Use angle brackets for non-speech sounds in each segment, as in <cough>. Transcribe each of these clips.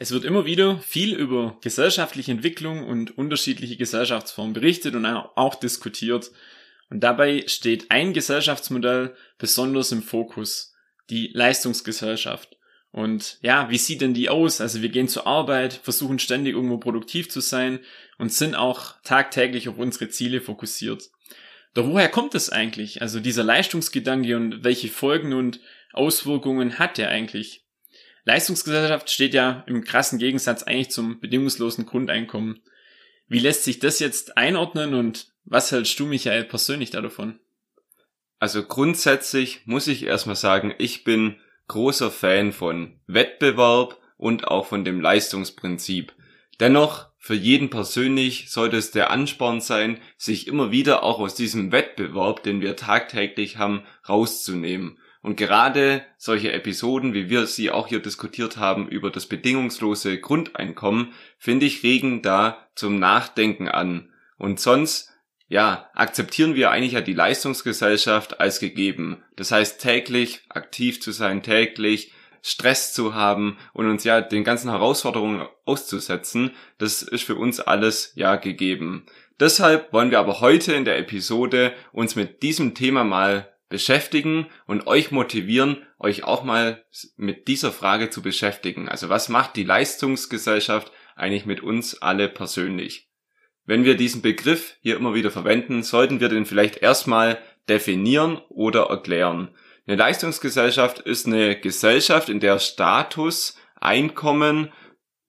Es wird immer wieder viel über gesellschaftliche Entwicklung und unterschiedliche Gesellschaftsformen berichtet und auch diskutiert. Und dabei steht ein Gesellschaftsmodell besonders im Fokus, die Leistungsgesellschaft. Und ja, wie sieht denn die aus? Also wir gehen zur Arbeit, versuchen ständig irgendwo produktiv zu sein und sind auch tagtäglich auf unsere Ziele fokussiert. Doch woher kommt das eigentlich? Also dieser Leistungsgedanke und welche Folgen und Auswirkungen hat der eigentlich? Leistungsgesellschaft steht ja im krassen Gegensatz eigentlich zum bedingungslosen Grundeinkommen. Wie lässt sich das jetzt einordnen und was hältst du, Michael, persönlich da davon? Also grundsätzlich muss ich erstmal sagen, ich bin großer Fan von Wettbewerb und auch von dem Leistungsprinzip. Dennoch, für jeden persönlich sollte es der Ansporn sein, sich immer wieder auch aus diesem Wettbewerb, den wir tagtäglich haben, rauszunehmen und gerade solche Episoden, wie wir sie auch hier diskutiert haben, über das bedingungslose Grundeinkommen, finde ich, regen da zum Nachdenken an. Und sonst, ja, akzeptieren wir eigentlich ja die Leistungsgesellschaft als gegeben. Das heißt, täglich aktiv zu sein, täglich Stress zu haben und uns ja den ganzen Herausforderungen auszusetzen, das ist für uns alles ja gegeben. Deshalb wollen wir aber heute in der Episode uns mit diesem Thema mal beschäftigen und euch motivieren, euch auch mal mit dieser Frage zu beschäftigen. Also was macht die Leistungsgesellschaft eigentlich mit uns alle persönlich? Wenn wir diesen Begriff hier immer wieder verwenden, sollten wir den vielleicht erstmal definieren oder erklären. Eine Leistungsgesellschaft ist eine Gesellschaft, in der Status, Einkommen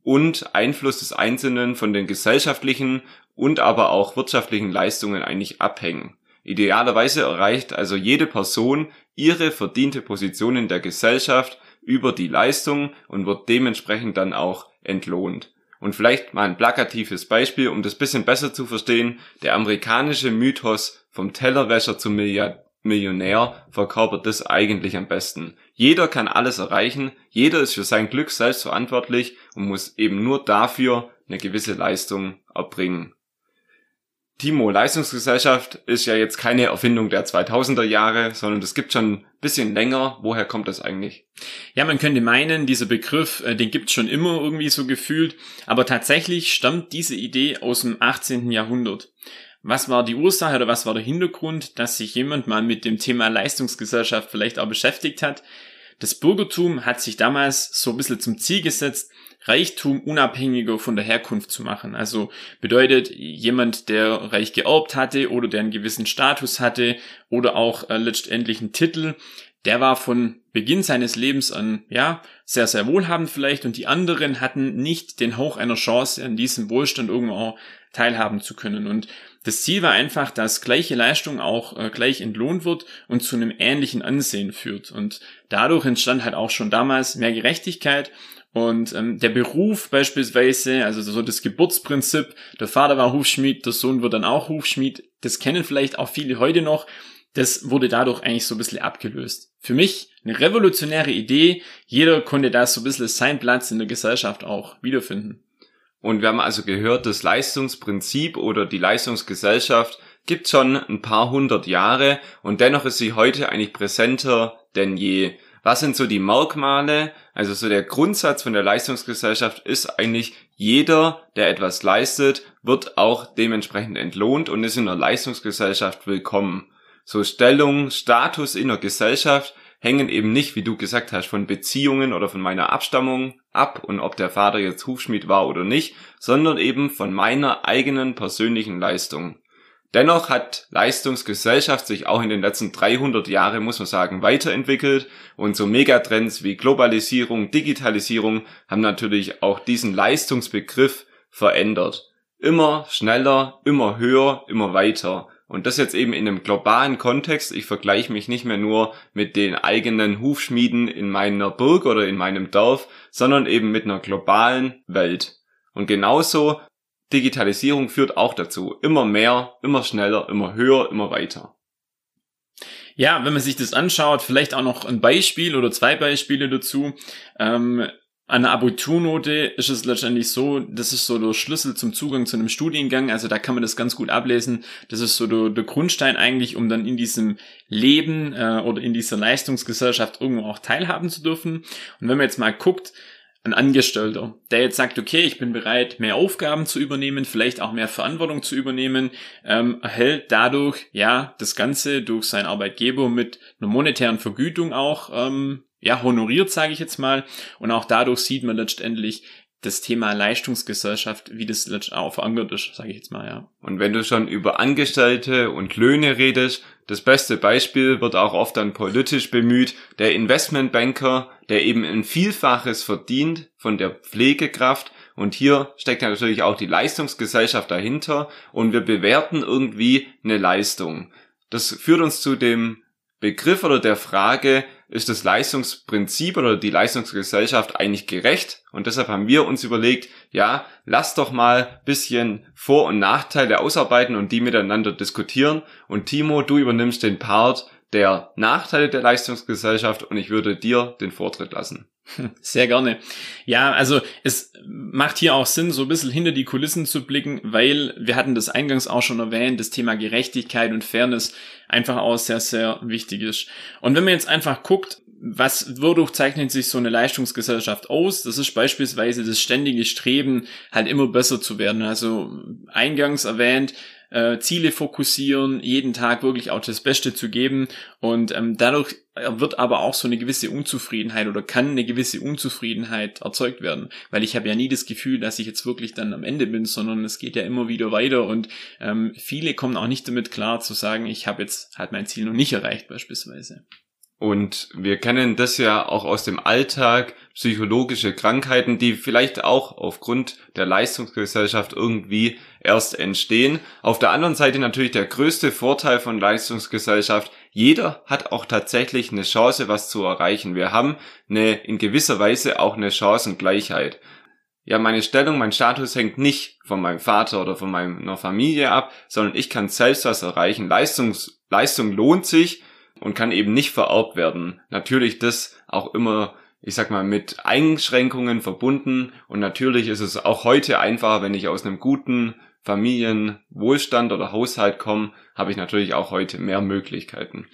und Einfluss des Einzelnen von den gesellschaftlichen und aber auch wirtschaftlichen Leistungen eigentlich abhängen. Idealerweise erreicht also jede Person ihre verdiente Position in der Gesellschaft über die Leistung und wird dementsprechend dann auch entlohnt. Und vielleicht mal ein plakatives Beispiel, um das bisschen besser zu verstehen. Der amerikanische Mythos vom Tellerwäscher zum Millionär verkörpert das eigentlich am besten. Jeder kann alles erreichen, jeder ist für sein Glück selbst verantwortlich und muss eben nur dafür eine gewisse Leistung erbringen. Timo, Leistungsgesellschaft ist ja jetzt keine Erfindung der 2000er Jahre, sondern das gibt schon ein bisschen länger. Woher kommt das eigentlich? Ja, man könnte meinen, dieser Begriff, äh, den gibt's schon immer irgendwie so gefühlt, aber tatsächlich stammt diese Idee aus dem 18. Jahrhundert. Was war die Ursache oder was war der Hintergrund, dass sich jemand mal mit dem Thema Leistungsgesellschaft vielleicht auch beschäftigt hat? Das Bürgertum hat sich damals so ein bisschen zum Ziel gesetzt, Reichtum unabhängiger von der Herkunft zu machen. Also bedeutet jemand, der reich geerbt hatte oder der einen gewissen Status hatte oder auch äh, letztendlich einen Titel, der war von Beginn seines Lebens an, ja, sehr, sehr wohlhabend vielleicht und die anderen hatten nicht den Hauch einer Chance, an diesem Wohlstand irgendwo teilhaben zu können. Und das Ziel war einfach, dass gleiche Leistung auch äh, gleich entlohnt wird und zu einem ähnlichen Ansehen führt. Und dadurch entstand halt auch schon damals mehr Gerechtigkeit und ähm, der Beruf beispielsweise, also so das Geburtsprinzip, der Vater war Hufschmied, der Sohn wird dann auch Hufschmied, das kennen vielleicht auch viele heute noch, das wurde dadurch eigentlich so ein bisschen abgelöst. Für mich eine revolutionäre Idee, jeder konnte da so ein bisschen seinen Platz in der Gesellschaft auch wiederfinden. Und wir haben also gehört, das Leistungsprinzip oder die Leistungsgesellschaft gibt schon ein paar hundert Jahre und dennoch ist sie heute eigentlich präsenter denn je. Was sind so die Merkmale? Also so der Grundsatz von der Leistungsgesellschaft ist eigentlich, jeder, der etwas leistet, wird auch dementsprechend entlohnt und ist in der Leistungsgesellschaft willkommen. So Stellung, Status in der Gesellschaft hängen eben nicht, wie du gesagt hast, von Beziehungen oder von meiner Abstammung ab und ob der Vater jetzt Hufschmied war oder nicht, sondern eben von meiner eigenen persönlichen Leistung. Dennoch hat Leistungsgesellschaft sich auch in den letzten 300 Jahren, muss man sagen, weiterentwickelt und so Megatrends wie Globalisierung, Digitalisierung haben natürlich auch diesen Leistungsbegriff verändert. Immer schneller, immer höher, immer weiter. Und das jetzt eben in einem globalen Kontext. Ich vergleiche mich nicht mehr nur mit den eigenen Hufschmieden in meiner Burg oder in meinem Dorf, sondern eben mit einer globalen Welt. Und genauso Digitalisierung führt auch dazu. Immer mehr, immer schneller, immer höher, immer weiter. Ja, wenn man sich das anschaut, vielleicht auch noch ein Beispiel oder zwei Beispiele dazu. Ähm, an der Abiturnote ist es letztendlich so, das ist so der Schlüssel zum Zugang zu einem Studiengang. Also da kann man das ganz gut ablesen. Das ist so der, der Grundstein eigentlich, um dann in diesem Leben äh, oder in dieser Leistungsgesellschaft irgendwo auch teilhaben zu dürfen. Und wenn man jetzt mal guckt, ein Angestellter, der jetzt sagt, okay, ich bin bereit, mehr Aufgaben zu übernehmen, vielleicht auch mehr Verantwortung zu übernehmen, ähm, erhält dadurch ja das Ganze durch seinen Arbeitgeber mit einer monetären Vergütung auch ähm, ja, honoriert, sage ich jetzt mal. Und auch dadurch sieht man letztendlich das Thema Leistungsgesellschaft, wie das auch verankert ist, sage ich jetzt mal, ja. Und wenn du schon über Angestellte und Löhne redest, das beste Beispiel wird auch oft dann politisch bemüht, der Investmentbanker, der eben ein Vielfaches verdient von der Pflegekraft. Und hier steckt natürlich auch die Leistungsgesellschaft dahinter und wir bewerten irgendwie eine Leistung. Das führt uns zu dem Begriff oder der Frage, ist das Leistungsprinzip oder die Leistungsgesellschaft eigentlich gerecht? Und deshalb haben wir uns überlegt, ja, lass doch mal bisschen Vor- und Nachteile ausarbeiten und die miteinander diskutieren. Und Timo, du übernimmst den Part der Nachteile der Leistungsgesellschaft und ich würde dir den Vortritt lassen. <laughs> Sehr gerne. Ja, also es macht hier auch Sinn, so ein bisschen hinter die Kulissen zu blicken, weil wir hatten das eingangs auch schon erwähnt, das Thema Gerechtigkeit und Fairness einfach auch sehr, sehr wichtig ist. Und wenn man jetzt einfach guckt, was, wodurch zeichnet sich so eine Leistungsgesellschaft aus? Das ist beispielsweise das ständige Streben, halt immer besser zu werden. Also eingangs erwähnt, äh, Ziele fokussieren, jeden Tag wirklich auch das Beste zu geben. Und ähm, dadurch wird aber auch so eine gewisse Unzufriedenheit oder kann eine gewisse Unzufriedenheit erzeugt werden, weil ich habe ja nie das Gefühl, dass ich jetzt wirklich dann am Ende bin, sondern es geht ja immer wieder weiter. Und ähm, viele kommen auch nicht damit klar zu sagen, ich habe jetzt halt mein Ziel noch nicht erreicht beispielsweise. Und wir kennen das ja auch aus dem Alltag, psychologische Krankheiten, die vielleicht auch aufgrund der Leistungsgesellschaft irgendwie erst entstehen. Auf der anderen Seite natürlich der größte Vorteil von Leistungsgesellschaft. Jeder hat auch tatsächlich eine Chance, was zu erreichen. Wir haben eine, in gewisser Weise auch eine Chancengleichheit. Ja, meine Stellung, mein Status hängt nicht von meinem Vater oder von meiner Familie ab, sondern ich kann selbst was erreichen. Leistungs, Leistung lohnt sich und kann eben nicht vererbt werden. Natürlich das auch immer, ich sag mal, mit Einschränkungen verbunden und natürlich ist es auch heute einfacher, wenn ich aus einem guten Familienwohlstand oder Haushalt komme, habe ich natürlich auch heute mehr Möglichkeiten.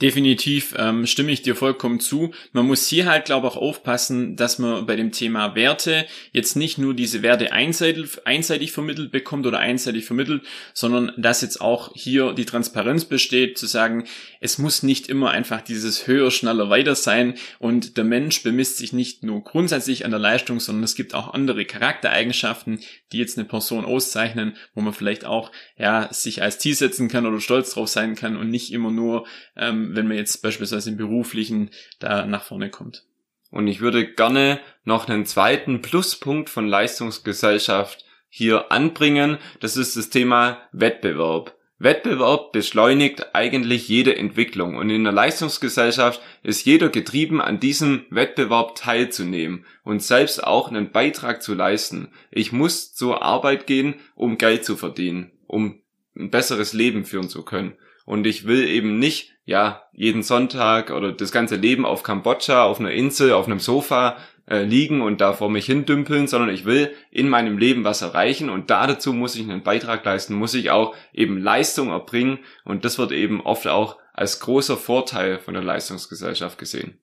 Definitiv ähm, stimme ich dir vollkommen zu. Man muss hier halt, glaube ich, auch aufpassen, dass man bei dem Thema Werte jetzt nicht nur diese Werte einseitig, einseitig vermittelt bekommt oder einseitig vermittelt, sondern dass jetzt auch hier die Transparenz besteht, zu sagen, es muss nicht immer einfach dieses höher, schneller, weiter sein und der Mensch bemisst sich nicht nur grundsätzlich an der Leistung, sondern es gibt auch andere Charaktereigenschaften, die jetzt eine Person auszeichnen, wo man vielleicht auch ja sich als Ziel setzen kann oder stolz drauf sein kann und nicht immer nur ähm, wenn man jetzt beispielsweise im beruflichen da nach vorne kommt. Und ich würde gerne noch einen zweiten Pluspunkt von Leistungsgesellschaft hier anbringen. Das ist das Thema Wettbewerb. Wettbewerb beschleunigt eigentlich jede Entwicklung und in der Leistungsgesellschaft ist jeder getrieben, an diesem Wettbewerb teilzunehmen und selbst auch einen Beitrag zu leisten. Ich muss zur Arbeit gehen, um Geld zu verdienen, um ein besseres Leben führen zu können. Und ich will eben nicht, ja, jeden Sonntag oder das ganze Leben auf Kambodscha, auf einer Insel, auf einem Sofa äh, liegen und da vor mich hindümpeln, sondern ich will in meinem Leben was erreichen und da dazu muss ich einen Beitrag leisten, muss ich auch eben Leistung erbringen und das wird eben oft auch als großer Vorteil von der Leistungsgesellschaft gesehen.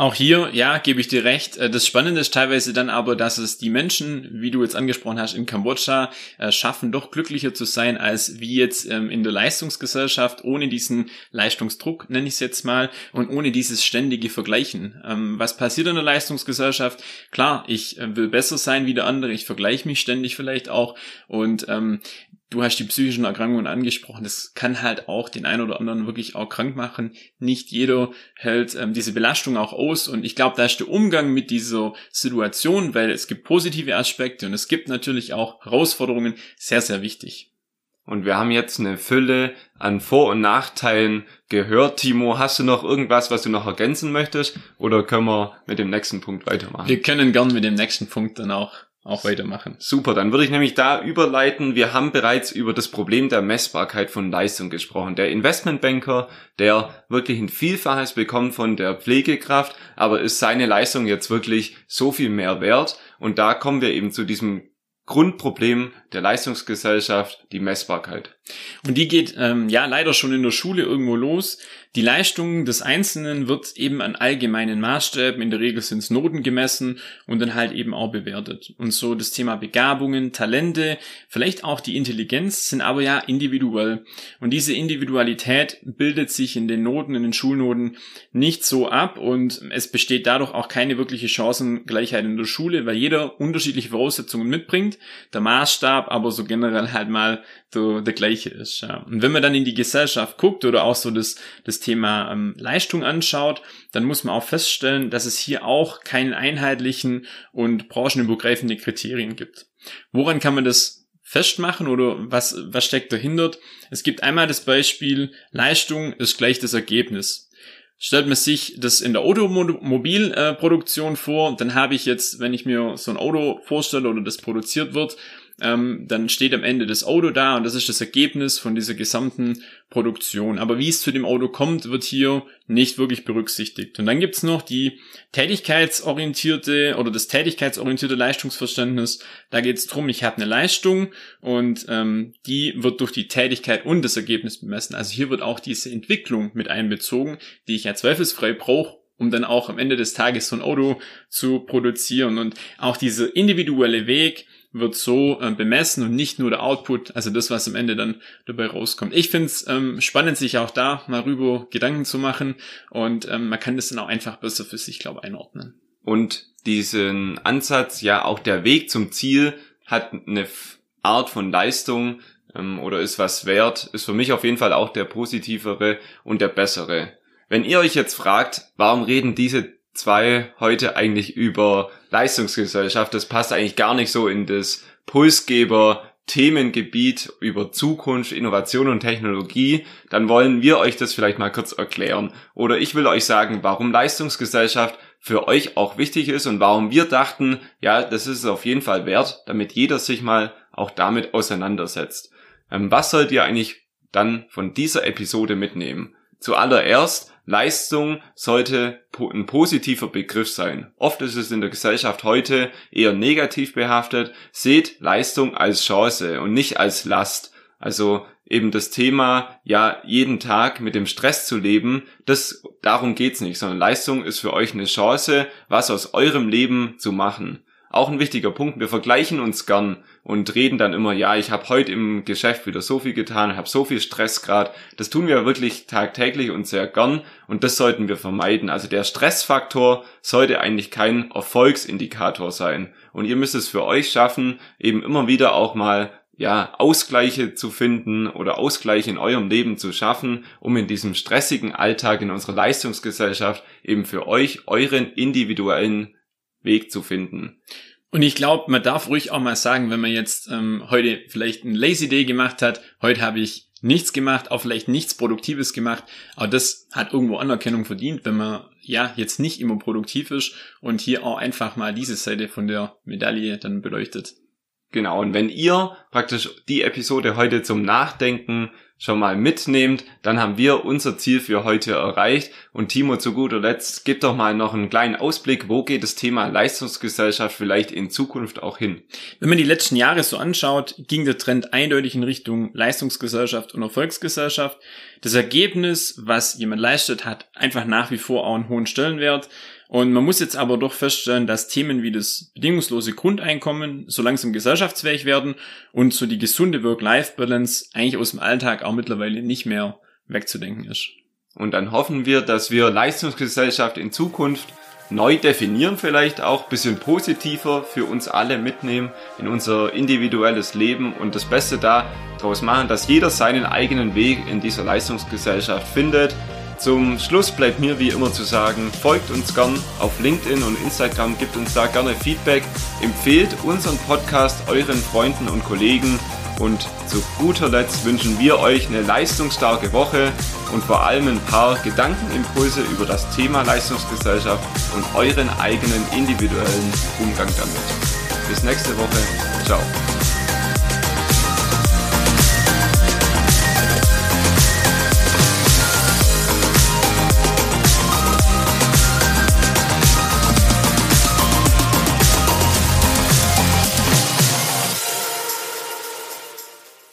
Auch hier, ja, gebe ich dir recht. Äh, das Spannende ist teilweise dann aber, dass es die Menschen, wie du jetzt angesprochen hast, in Kambodscha äh, schaffen, doch glücklicher zu sein, als wie jetzt ähm, in der Leistungsgesellschaft, ohne diesen Leistungsdruck, nenne ich es jetzt mal, und ohne dieses ständige Vergleichen. Ähm, was passiert in der Leistungsgesellschaft? Klar, ich äh, will besser sein wie der andere, ich vergleiche mich ständig vielleicht auch und ähm, du hast die psychischen Erkrankungen angesprochen. Das kann halt auch den einen oder anderen wirklich auch krank machen. Nicht jeder hält ähm, diese Belastung auch aus. Und ich glaube, da ist der Umgang mit dieser Situation, weil es gibt positive Aspekte und es gibt natürlich auch Herausforderungen, sehr, sehr wichtig. Und wir haben jetzt eine Fülle an Vor- und Nachteilen gehört. Timo, hast du noch irgendwas, was du noch ergänzen möchtest? Oder können wir mit dem nächsten Punkt weitermachen? Wir können gern mit dem nächsten Punkt dann auch auch weitermachen. Super, dann würde ich nämlich da überleiten. Wir haben bereits über das Problem der Messbarkeit von Leistung gesprochen. Der Investmentbanker, der wirklich ein Vielfaches bekommt von der Pflegekraft, aber ist seine Leistung jetzt wirklich so viel mehr wert? Und da kommen wir eben zu diesem Grundproblem der Leistungsgesellschaft, die Messbarkeit. Und die geht ähm, ja leider schon in der Schule irgendwo los. Die Leistung des Einzelnen wird eben an allgemeinen Maßstäben, in der Regel sind es Noten gemessen und dann halt eben auch bewertet. Und so das Thema Begabungen, Talente, vielleicht auch die Intelligenz sind aber ja individuell. Und diese Individualität bildet sich in den Noten, in den Schulnoten nicht so ab und es besteht dadurch auch keine wirkliche Chancengleichheit in der Schule, weil jeder unterschiedliche Voraussetzungen mitbringt, der Maßstab aber so generell halt mal so der gleiche ist. Ja. Und wenn man dann in die Gesellschaft guckt oder auch so das, das Thema ähm, Leistung anschaut, dann muss man auch feststellen, dass es hier auch keinen einheitlichen und branchenübergreifende Kriterien gibt. Woran kann man das festmachen oder was, was steckt dahinter? Es gibt einmal das Beispiel, Leistung ist gleich das Ergebnis. Stellt man sich das in der Automobilproduktion vor, dann habe ich jetzt, wenn ich mir so ein Auto vorstelle oder das produziert wird, ähm, dann steht am Ende das Auto da und das ist das Ergebnis von dieser gesamten Produktion. Aber wie es zu dem Auto kommt, wird hier nicht wirklich berücksichtigt. Und dann gibt's noch die tätigkeitsorientierte oder das tätigkeitsorientierte Leistungsverständnis. Da geht's drum, ich habe eine Leistung und ähm, die wird durch die Tätigkeit und das Ergebnis bemessen. Also hier wird auch diese Entwicklung mit einbezogen, die ich ja zweifelsfrei brauche, um dann auch am Ende des Tages so ein Auto zu produzieren. Und auch dieser individuelle Weg, wird so äh, bemessen und nicht nur der Output, also das, was am Ende dann dabei rauskommt. Ich finde es ähm, spannend, sich auch da mal rüber Gedanken zu machen und ähm, man kann das dann auch einfach besser für sich, glaube einordnen. Und diesen Ansatz, ja auch der Weg zum Ziel hat eine Art von Leistung ähm, oder ist was wert, ist für mich auf jeden Fall auch der positivere und der bessere. Wenn ihr euch jetzt fragt, warum reden diese zwei heute eigentlich über Leistungsgesellschaft. Das passt eigentlich gar nicht so in das Pulsgeber Themengebiet über Zukunft, Innovation und Technologie, dann wollen wir euch das vielleicht mal kurz erklären. Oder ich will euch sagen, warum Leistungsgesellschaft für euch auch wichtig ist und warum wir dachten, ja, das ist es auf jeden Fall wert, damit jeder sich mal auch damit auseinandersetzt. Ähm, was sollt ihr eigentlich dann von dieser Episode mitnehmen? Zuallererst, Leistung sollte ein positiver Begriff sein. Oft ist es in der Gesellschaft heute eher negativ behaftet. Seht Leistung als Chance und nicht als Last. Also eben das Thema, ja, jeden Tag mit dem Stress zu leben, das, darum geht's nicht, sondern Leistung ist für euch eine Chance, was aus eurem Leben zu machen. Auch ein wichtiger Punkt, wir vergleichen uns gern und reden dann immer, ja, ich habe heute im Geschäft wieder so viel getan, habe so viel Stress gerade. Das tun wir wirklich tagtäglich und sehr gern und das sollten wir vermeiden. Also der Stressfaktor sollte eigentlich kein Erfolgsindikator sein. Und ihr müsst es für euch schaffen, eben immer wieder auch mal ja, Ausgleiche zu finden oder Ausgleiche in eurem Leben zu schaffen, um in diesem stressigen Alltag in unserer Leistungsgesellschaft eben für euch euren individuellen Weg zu finden. Und ich glaube, man darf ruhig auch mal sagen, wenn man jetzt ähm, heute vielleicht ein Lazy Day gemacht hat, heute habe ich nichts gemacht, auch vielleicht nichts Produktives gemacht, aber das hat irgendwo Anerkennung verdient, wenn man ja jetzt nicht immer produktiv ist und hier auch einfach mal diese Seite von der Medaille dann beleuchtet. Genau, und wenn ihr praktisch die Episode heute zum Nachdenken schon mal mitnehmt, dann haben wir unser Ziel für heute erreicht. Und Timo, zu guter Letzt, gib doch mal noch einen kleinen Ausblick, wo geht das Thema Leistungsgesellschaft vielleicht in Zukunft auch hin? Wenn man die letzten Jahre so anschaut, ging der Trend eindeutig in Richtung Leistungsgesellschaft und Erfolgsgesellschaft. Das Ergebnis, was jemand leistet, hat einfach nach wie vor auch einen hohen Stellenwert. Und man muss jetzt aber doch feststellen, dass Themen wie das bedingungslose Grundeinkommen so langsam gesellschaftsfähig werden und so die gesunde Work-Life-Balance eigentlich aus dem Alltag auch mittlerweile nicht mehr wegzudenken ist. Und dann hoffen wir, dass wir Leistungsgesellschaft in Zukunft neu definieren vielleicht auch, bisschen positiver für uns alle mitnehmen in unser individuelles Leben und das Beste daraus machen, dass jeder seinen eigenen Weg in dieser Leistungsgesellschaft findet zum Schluss bleibt mir wie immer zu sagen, folgt uns gern auf LinkedIn und Instagram, gibt uns da gerne Feedback, empfehlt unseren Podcast euren Freunden und Kollegen und zu guter Letzt wünschen wir euch eine leistungsstarke Woche und vor allem ein paar Gedankenimpulse über das Thema Leistungsgesellschaft und euren eigenen individuellen Umgang damit. Bis nächste Woche. Ciao.